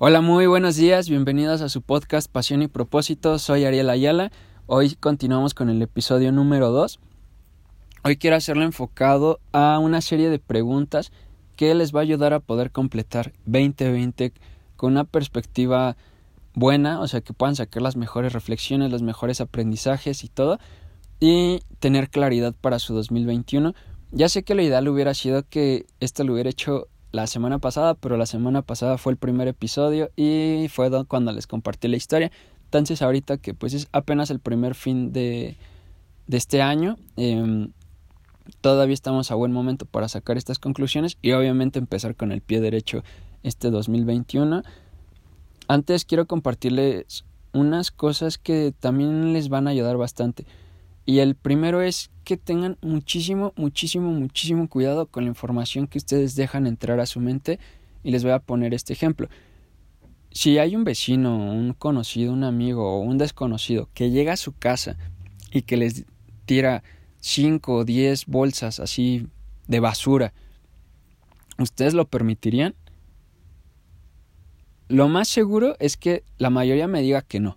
Hola, muy buenos días, bienvenidos a su podcast Pasión y Propósito, soy Ariel Ayala, hoy continuamos con el episodio número 2. Hoy quiero hacerlo enfocado a una serie de preguntas que les va a ayudar a poder completar 2020 con una perspectiva buena, o sea, que puedan sacar las mejores reflexiones, los mejores aprendizajes y todo, y tener claridad para su 2021. Ya sé que lo ideal hubiera sido que esto lo hubiera hecho la semana pasada, pero la semana pasada fue el primer episodio y fue cuando les compartí la historia. Entonces ahorita que pues es apenas el primer fin de, de este año, eh, todavía estamos a buen momento para sacar estas conclusiones y obviamente empezar con el pie derecho este 2021. Antes quiero compartirles unas cosas que también les van a ayudar bastante. Y el primero es que tengan muchísimo, muchísimo, muchísimo cuidado con la información que ustedes dejan entrar a su mente. Y les voy a poner este ejemplo. Si hay un vecino, un conocido, un amigo o un desconocido que llega a su casa y que les tira 5 o 10 bolsas así de basura, ¿ustedes lo permitirían? Lo más seguro es que la mayoría me diga que no.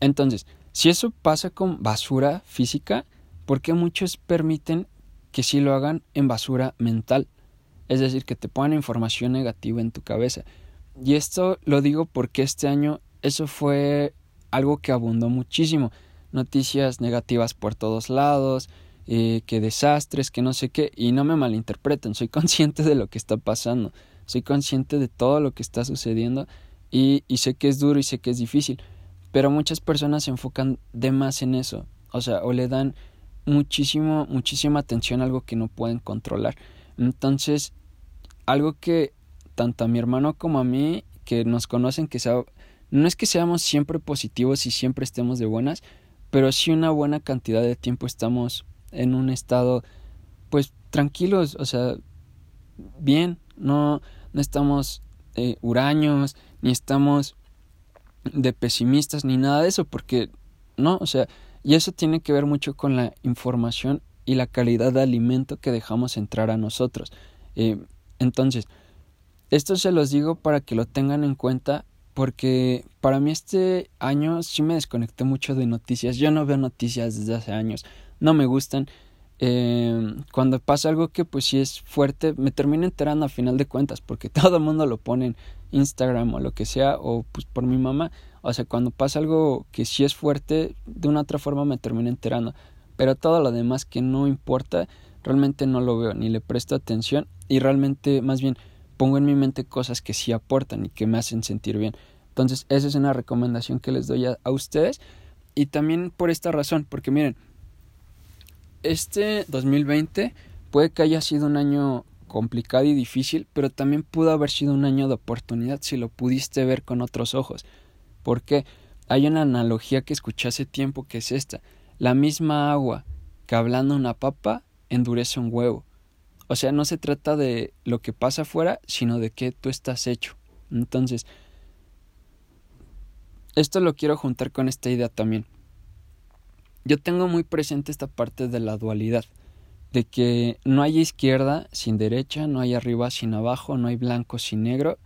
Entonces, si eso pasa con basura física, ¿por qué muchos permiten que sí lo hagan en basura mental? Es decir, que te pongan información negativa en tu cabeza. Y esto lo digo porque este año eso fue algo que abundó muchísimo. Noticias negativas por todos lados, eh, que desastres, que no sé qué. Y no me malinterpreten, soy consciente de lo que está pasando. Soy consciente de todo lo que está sucediendo y, y sé que es duro y sé que es difícil. Pero muchas personas se enfocan de más en eso, o sea, o le dan muchísimo, muchísima atención a algo que no pueden controlar. Entonces, algo que tanto a mi hermano como a mí, que nos conocen, que sea, no es que seamos siempre positivos y siempre estemos de buenas, pero sí una buena cantidad de tiempo estamos en un estado, pues, tranquilos, o sea, bien, no, no estamos eh, huraños, ni estamos de pesimistas ni nada de eso, porque no, o sea, y eso tiene que ver mucho con la información y la calidad de alimento que dejamos entrar a nosotros. Eh, entonces, esto se los digo para que lo tengan en cuenta, porque para mí este año sí me desconecté mucho de noticias. Yo no veo noticias desde hace años, no me gustan. Eh, cuando pasa algo que pues sí es fuerte, me termino enterando a final de cuentas, porque todo el mundo lo pone en Instagram o lo que sea, o pues por mi mamá. O sea, cuando pasa algo que sí es fuerte, de una otra forma me termino enterando. Pero todo lo demás que no importa, realmente no lo veo, ni le presto atención, y realmente más bien pongo en mi mente cosas que sí aportan y que me hacen sentir bien. Entonces, esa es una recomendación que les doy a ustedes. Y también por esta razón, porque miren, este 2020 puede que haya sido un año complicado y difícil, pero también pudo haber sido un año de oportunidad si lo pudiste ver con otros ojos. Porque hay una analogía que escuché hace tiempo que es esta. La misma agua que hablando una papa endurece un huevo. O sea, no se trata de lo que pasa afuera, sino de qué tú estás hecho. Entonces, esto lo quiero juntar con esta idea también yo tengo muy presente esta parte de la dualidad, de que no hay izquierda sin derecha, no hay arriba sin abajo, no hay blanco sin negro.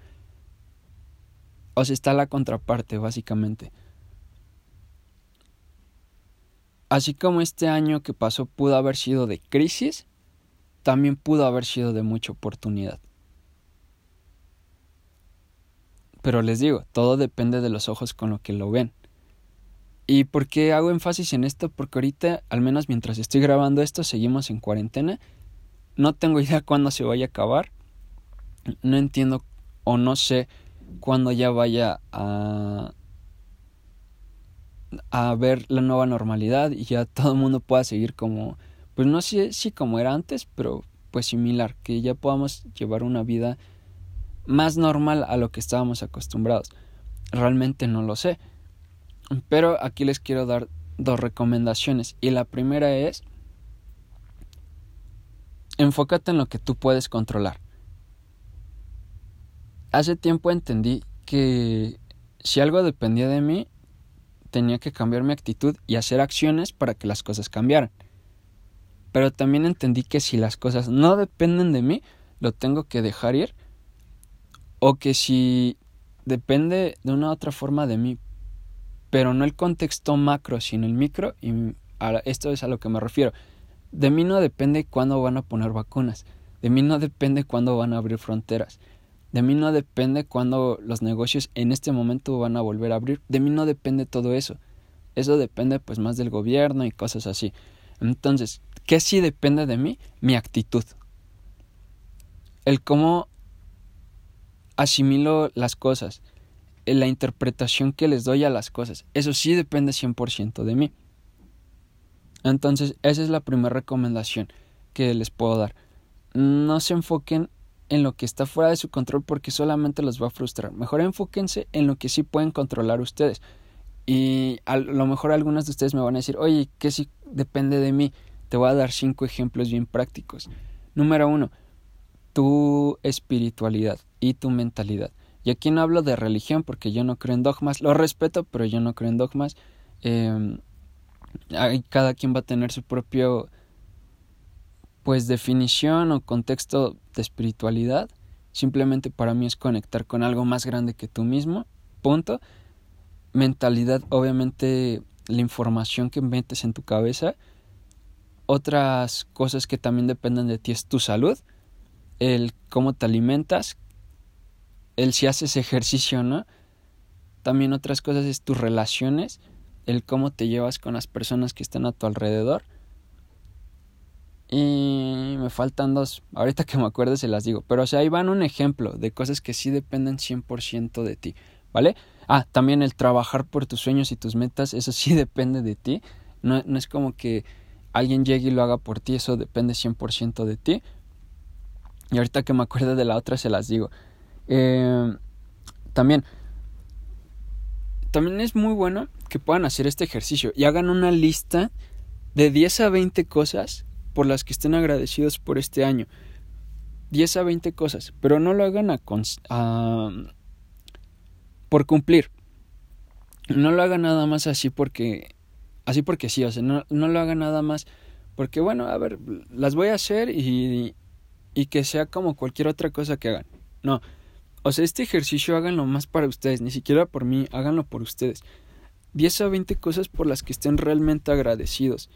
O sea, está la contraparte, básicamente. Así como este año que pasó pudo haber sido de crisis, también pudo haber sido de mucha oportunidad. Pero les digo, todo depende de los ojos con lo que lo ven. ¿Y por qué hago énfasis en esto? Porque ahorita, al menos mientras estoy grabando esto, seguimos en cuarentena. No tengo idea cuándo se vaya a acabar. No entiendo o no sé cuándo ya vaya a, a ver la nueva normalidad y ya todo el mundo pueda seguir como, pues no sé si como era antes, pero pues similar, que ya podamos llevar una vida más normal a lo que estábamos acostumbrados. Realmente no lo sé. Pero aquí les quiero dar dos recomendaciones. Y la primera es, enfócate en lo que tú puedes controlar. Hace tiempo entendí que si algo dependía de mí, tenía que cambiar mi actitud y hacer acciones para que las cosas cambiaran. Pero también entendí que si las cosas no dependen de mí, lo tengo que dejar ir. O que si depende de una u otra forma de mí, pero no el contexto macro, sino el micro, y esto es a lo que me refiero. De mí no depende cuándo van a poner vacunas, de mí no depende cuándo van a abrir fronteras, de mí no depende cuándo los negocios en este momento van a volver a abrir, de mí no depende todo eso. Eso depende pues más del gobierno y cosas así. Entonces, ¿qué sí depende de mí? Mi actitud. El cómo asimilo las cosas, la interpretación que les doy a las cosas. Eso sí depende 100% de mí. Entonces, esa es la primera recomendación que les puedo dar. No se enfoquen en lo que está fuera de su control porque solamente los va a frustrar. Mejor enfóquense en lo que sí pueden controlar ustedes. Y a lo mejor algunos de ustedes me van a decir, oye, ¿qué sí depende de mí? Te voy a dar cinco ejemplos bien prácticos. Número uno, tu espiritualidad y tu mentalidad. Y aquí no hablo de religión porque yo no creo en dogmas, lo respeto, pero yo no creo en dogmas. Eh, cada quien va a tener su propio pues definición o contexto de espiritualidad. Simplemente para mí es conectar con algo más grande que tú mismo. Punto. Mentalidad, obviamente la información que metes en tu cabeza. Otras cosas que también dependen de ti es tu salud, el cómo te alimentas, el si haces ejercicio o no. También otras cosas es tus relaciones el cómo te llevas con las personas que están a tu alrededor. Y me faltan dos. Ahorita que me acuerde se las digo. Pero o sea, ahí van un ejemplo de cosas que sí dependen 100% de ti. ¿Vale? Ah, también el trabajar por tus sueños y tus metas, eso sí depende de ti. No, no es como que alguien llegue y lo haga por ti, eso depende 100% de ti. Y ahorita que me acuerde de la otra se las digo. Eh, también, también es muy bueno que puedan hacer este ejercicio y hagan una lista de 10 a 20 cosas por las que estén agradecidos por este año. 10 a 20 cosas, pero no lo hagan por cumplir. No lo hagan nada más así porque así porque sí, o sea, no, no lo hagan nada más porque bueno, a ver, las voy a hacer y, y que sea como cualquier otra cosa que hagan. No, o sea, este ejercicio háganlo más para ustedes, ni siquiera por mí, háganlo por ustedes. 10 a 20 cosas por las que estén realmente agradecidos.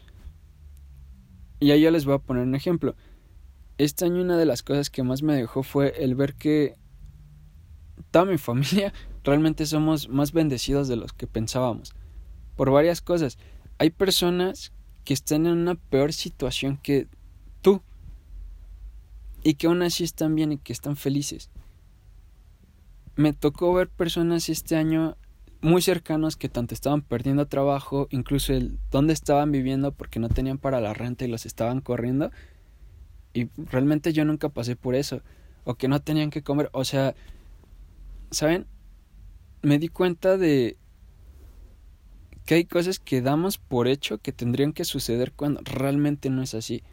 Y ahí ya les voy a poner un ejemplo. Este año una de las cosas que más me dejó fue el ver que toda mi familia realmente somos más bendecidos de los que pensábamos. Por varias cosas. Hay personas que están en una peor situación que tú. Y que aún así están bien y que están felices. Me tocó ver personas este año muy cercanos que tanto estaban perdiendo trabajo, incluso el dónde estaban viviendo porque no tenían para la renta y los estaban corriendo. Y realmente yo nunca pasé por eso. O que no tenían que comer. O sea, ¿saben? Me di cuenta de que hay cosas que damos por hecho que tendrían que suceder cuando realmente no es así.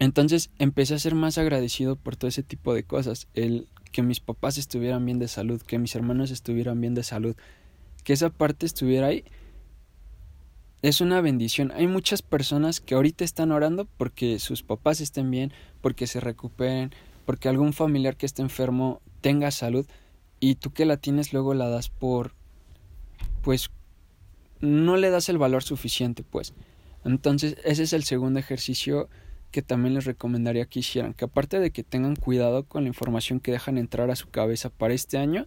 Entonces empecé a ser más agradecido por todo ese tipo de cosas. El que mis papás estuvieran bien de salud, que mis hermanos estuvieran bien de salud, que esa parte estuviera ahí, es una bendición. Hay muchas personas que ahorita están orando porque sus papás estén bien, porque se recuperen, porque algún familiar que esté enfermo tenga salud y tú que la tienes luego la das por pues no le das el valor suficiente pues. Entonces ese es el segundo ejercicio que también les recomendaría que hicieran, que aparte de que tengan cuidado con la información que dejan entrar a su cabeza para este año,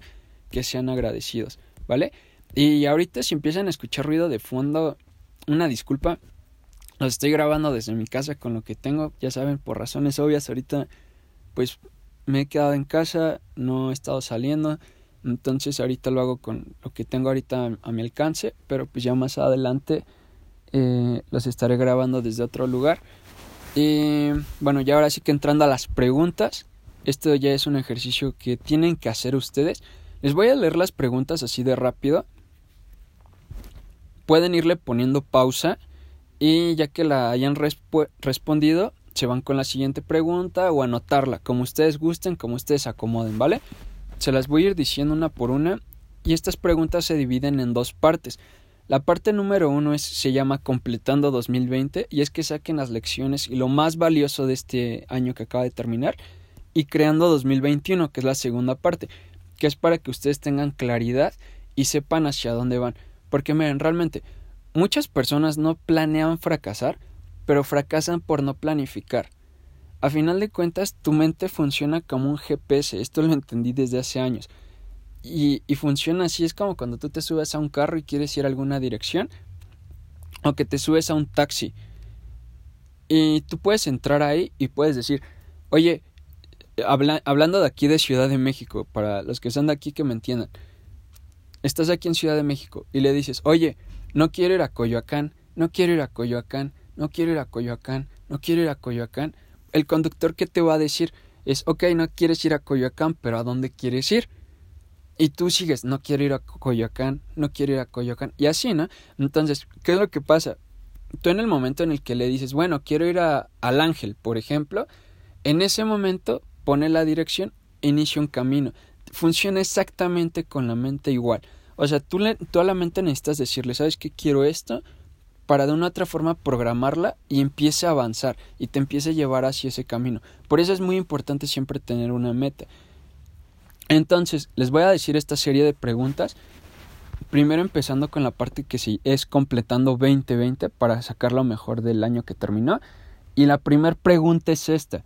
que sean agradecidos, ¿vale? Y ahorita si empiezan a escuchar ruido de fondo, una disculpa, los estoy grabando desde mi casa con lo que tengo, ya saben, por razones obvias, ahorita pues me he quedado en casa, no he estado saliendo, entonces ahorita lo hago con lo que tengo ahorita a mi alcance, pero pues ya más adelante eh, los estaré grabando desde otro lugar. Y bueno, ya ahora sí que entrando a las preguntas, esto ya es un ejercicio que tienen que hacer ustedes. Les voy a leer las preguntas así de rápido. Pueden irle poniendo pausa y ya que la hayan respondido, se van con la siguiente pregunta o anotarla, como ustedes gusten, como ustedes acomoden, ¿vale? Se las voy a ir diciendo una por una y estas preguntas se dividen en dos partes. La parte número uno es, se llama Completando 2020 y es que saquen las lecciones y lo más valioso de este año que acaba de terminar y Creando 2021, que es la segunda parte. que es para que ustedes tengan claridad y sepan hacia dónde van. Porque miren, realmente muchas personas no planean fracasar, pero fracasan por no planificar. A final de cuentas, tu mente funciona como un GPS, esto lo entendí desde hace años. Y, y funciona así, es como cuando tú te subes a un carro y quieres ir a alguna dirección, o que te subes a un taxi. Y tú puedes entrar ahí y puedes decir, oye, hablando de aquí de Ciudad de México, para los que son de aquí que me entiendan, estás aquí en Ciudad de México y le dices, oye, no quiero ir a Coyoacán, no quiero ir a Coyoacán, no quiero ir a Coyoacán, no quiero ir a Coyoacán. El conductor que te va a decir es, ok, no quieres ir a Coyoacán, pero ¿a dónde quieres ir? Y tú sigues, no quiero ir a Coyoacán, no quiero ir a Coyoacán. Y así, ¿no? Entonces, ¿qué es lo que pasa? Tú en el momento en el que le dices, bueno, quiero ir a, al ángel, por ejemplo, en ese momento pone la dirección, inicia un camino. Funciona exactamente con la mente igual. O sea, tú, le, tú a la mente necesitas decirle, ¿sabes qué? Quiero esto, para de una otra forma programarla y empiece a avanzar y te empiece a llevar hacia ese camino. Por eso es muy importante siempre tener una meta. Entonces, les voy a decir esta serie de preguntas. Primero empezando con la parte que sí es completando 2020 para sacar lo mejor del año que terminó. Y la primera pregunta es esta.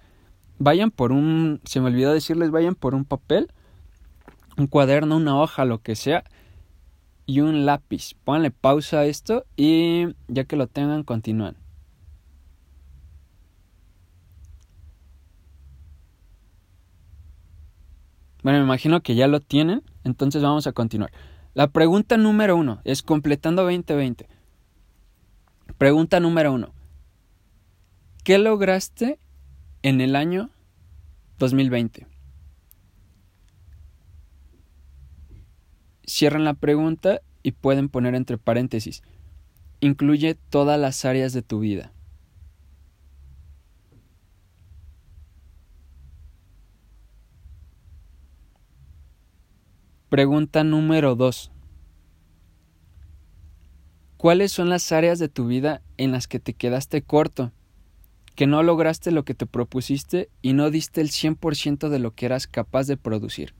Vayan por un, se me olvidó decirles, vayan por un papel, un cuaderno, una hoja, lo que sea, y un lápiz. Pónganle pausa a esto y ya que lo tengan, continúan. Bueno, me imagino que ya lo tienen, entonces vamos a continuar. La pregunta número uno es completando 2020. Pregunta número uno. ¿Qué lograste en el año 2020? Cierran la pregunta y pueden poner entre paréntesis. Incluye todas las áreas de tu vida. Pregunta número 2. ¿Cuáles son las áreas de tu vida en las que te quedaste corto? Que no lograste lo que te propusiste y no diste el 100% de lo que eras capaz de producir.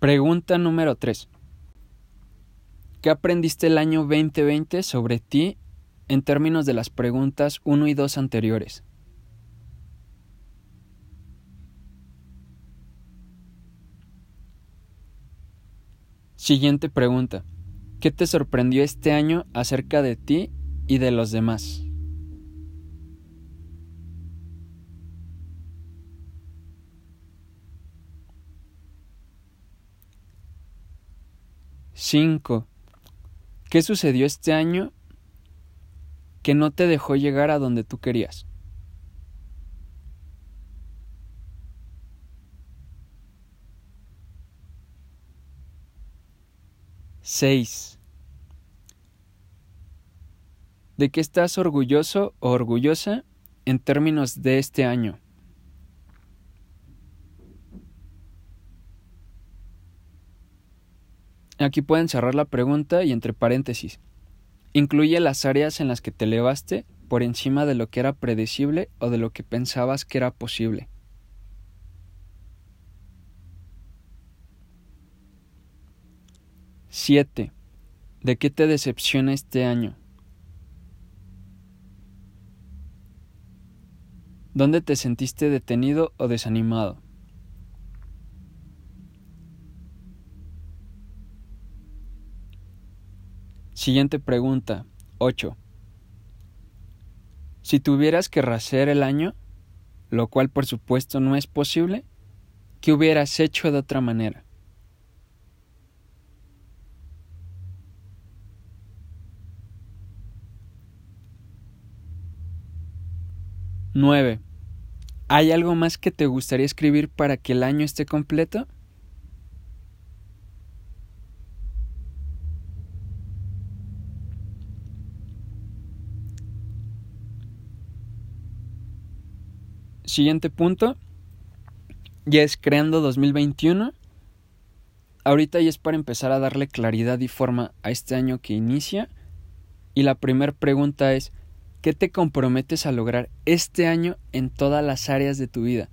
Pregunta número 3. ¿Qué aprendiste el año 2020 sobre ti en términos de las preguntas 1 y 2 anteriores. Siguiente pregunta. ¿Qué te sorprendió este año acerca de ti y de los demás? Cinco. ¿Qué sucedió este año que no te dejó llegar a donde tú querías. Seis. ¿De qué estás orgulloso o orgullosa en términos de este año? Aquí pueden cerrar la pregunta y entre paréntesis. Incluye las áreas en las que te elevaste por encima de lo que era predecible o de lo que pensabas que era posible. Siete. ¿De qué te decepciona este año? ¿Dónde te sentiste detenido o desanimado? Siguiente pregunta. 8. Si tuvieras que racer el año, lo cual por supuesto no es posible, ¿qué hubieras hecho de otra manera? Nueve. ¿Hay algo más que te gustaría escribir para que el año esté completo? Siguiente punto. Ya es creando 2021. Ahorita ya es para empezar a darle claridad y forma a este año que inicia. Y la primera pregunta es, ¿qué te comprometes a lograr este año en todas las áreas de tu vida?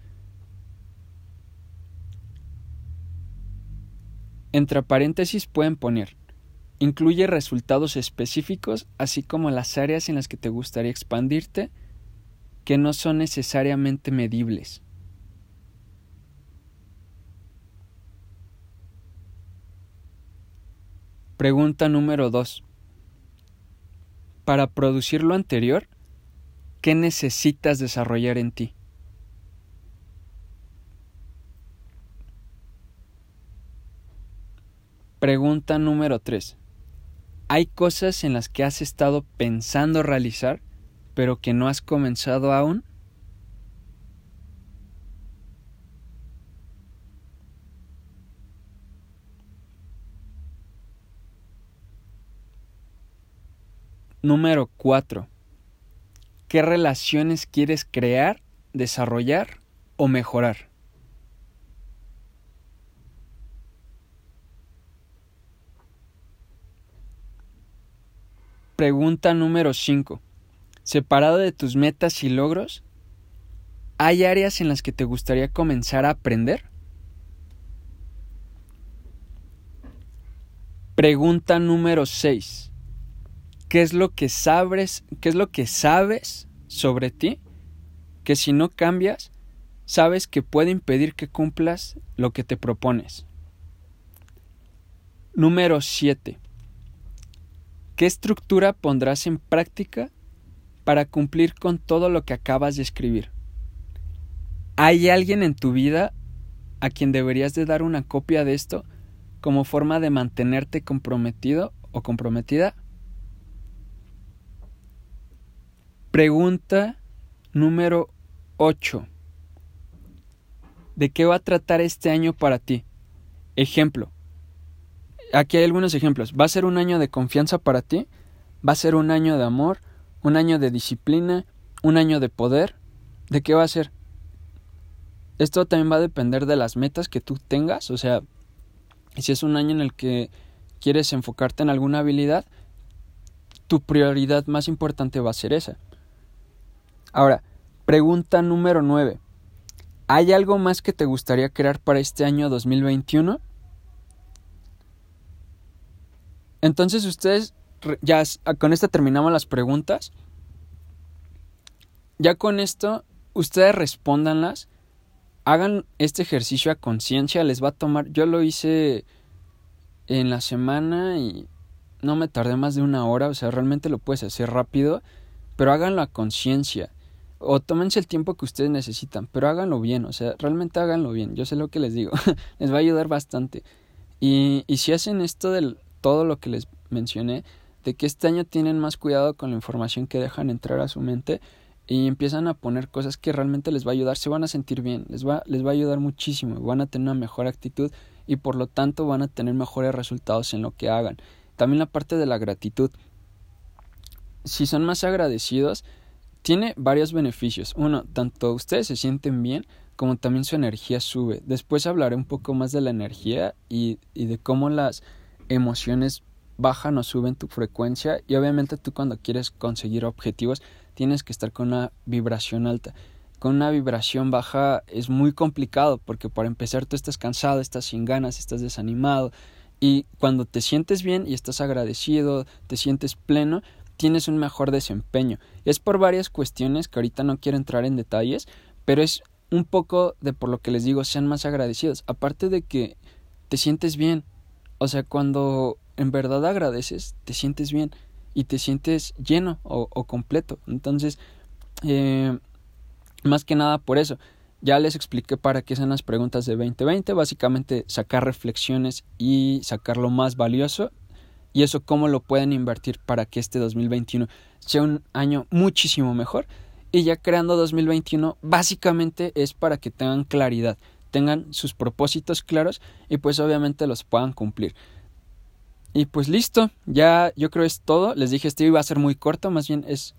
Entre paréntesis pueden poner, incluye resultados específicos, así como las áreas en las que te gustaría expandirte, que no son necesariamente medibles. Pregunta número 2. Para producir lo anterior, ¿qué necesitas desarrollar en ti? Pregunta número 3. ¿Hay cosas en las que has estado pensando realizar, pero que no has comenzado aún? Número 4. ¿Qué relaciones quieres crear, desarrollar o mejorar? Pregunta número 5. Separado de tus metas y logros, ¿hay áreas en las que te gustaría comenzar a aprender? Pregunta número 6 qué es lo que sabes, qué es lo que sabes sobre ti, que si no cambias, sabes que puede impedir que cumplas lo que te propones. Número 7. ¿Qué estructura pondrás en práctica para cumplir con todo lo que acabas de escribir? ¿Hay alguien en tu vida a quien deberías de dar una copia de esto como forma de mantenerte comprometido o comprometida? Pregunta número 8. ¿De qué va a tratar este año para ti? Ejemplo. Aquí hay algunos ejemplos. ¿Va a ser un año de confianza para ti? ¿Va a ser un año de amor? ¿Un año de disciplina? ¿Un año de poder? ¿De qué va a ser? Esto también va a depender de las metas que tú tengas. O sea, si es un año en el que quieres enfocarte en alguna habilidad, tu prioridad más importante va a ser esa. Ahora, pregunta número 9. ¿Hay algo más que te gustaría crear para este año 2021? Entonces ustedes, ya con esto terminamos las preguntas. Ya con esto, ustedes respóndanlas. Hagan este ejercicio a conciencia, les va a tomar. Yo lo hice en la semana y no me tardé más de una hora, o sea, realmente lo puedes hacer rápido, pero háganlo a conciencia o tómense el tiempo que ustedes necesitan, pero háganlo bien, o sea, realmente háganlo bien, yo sé lo que les digo, les va a ayudar bastante. Y, y si hacen esto de todo lo que les mencioné, de que este año tienen más cuidado con la información que dejan entrar a su mente y empiezan a poner cosas que realmente les va a ayudar, se van a sentir bien, les va, les va a ayudar muchísimo, van a tener una mejor actitud y por lo tanto van a tener mejores resultados en lo que hagan. También la parte de la gratitud. Si son más agradecidos, tiene varios beneficios. Uno, tanto ustedes se sienten bien como también su energía sube. Después hablaré un poco más de la energía y, y de cómo las emociones bajan o suben tu frecuencia y obviamente tú cuando quieres conseguir objetivos tienes que estar con una vibración alta. Con una vibración baja es muy complicado porque para empezar tú estás cansado, estás sin ganas, estás desanimado y cuando te sientes bien y estás agradecido, te sientes pleno, tienes un mejor desempeño. Es por varias cuestiones que ahorita no quiero entrar en detalles, pero es un poco de por lo que les digo, sean más agradecidos. Aparte de que te sientes bien. O sea, cuando en verdad agradeces, te sientes bien y te sientes lleno o, completo. Entonces, eh, más que nada por eso. Ya les expliqué para qué son las preguntas de 2020. Básicamente sacar reflexiones y sacar lo más valioso y eso cómo lo pueden invertir para que este 2021 sea un año muchísimo mejor. Y ya creando 2021 básicamente es para que tengan claridad, tengan sus propósitos claros y pues obviamente los puedan cumplir. Y pues listo, ya yo creo es todo. Les dije este iba a ser muy corto, más bien es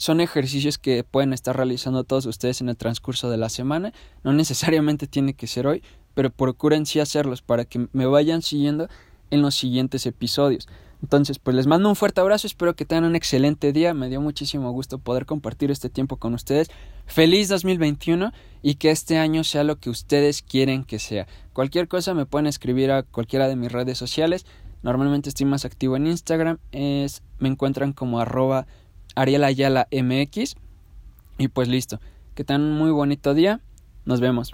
son ejercicios que pueden estar realizando todos ustedes en el transcurso de la semana. No necesariamente tiene que ser hoy, pero procuren sí hacerlos para que me vayan siguiendo en los siguientes episodios. Entonces, pues les mando un fuerte abrazo, espero que tengan un excelente día, me dio muchísimo gusto poder compartir este tiempo con ustedes. Feliz 2021 y que este año sea lo que ustedes quieren que sea. Cualquier cosa me pueden escribir a cualquiera de mis redes sociales. Normalmente estoy más activo en Instagram, es, me encuentran como arroba Ariel MX. Y pues listo, que tengan un muy bonito día, nos vemos.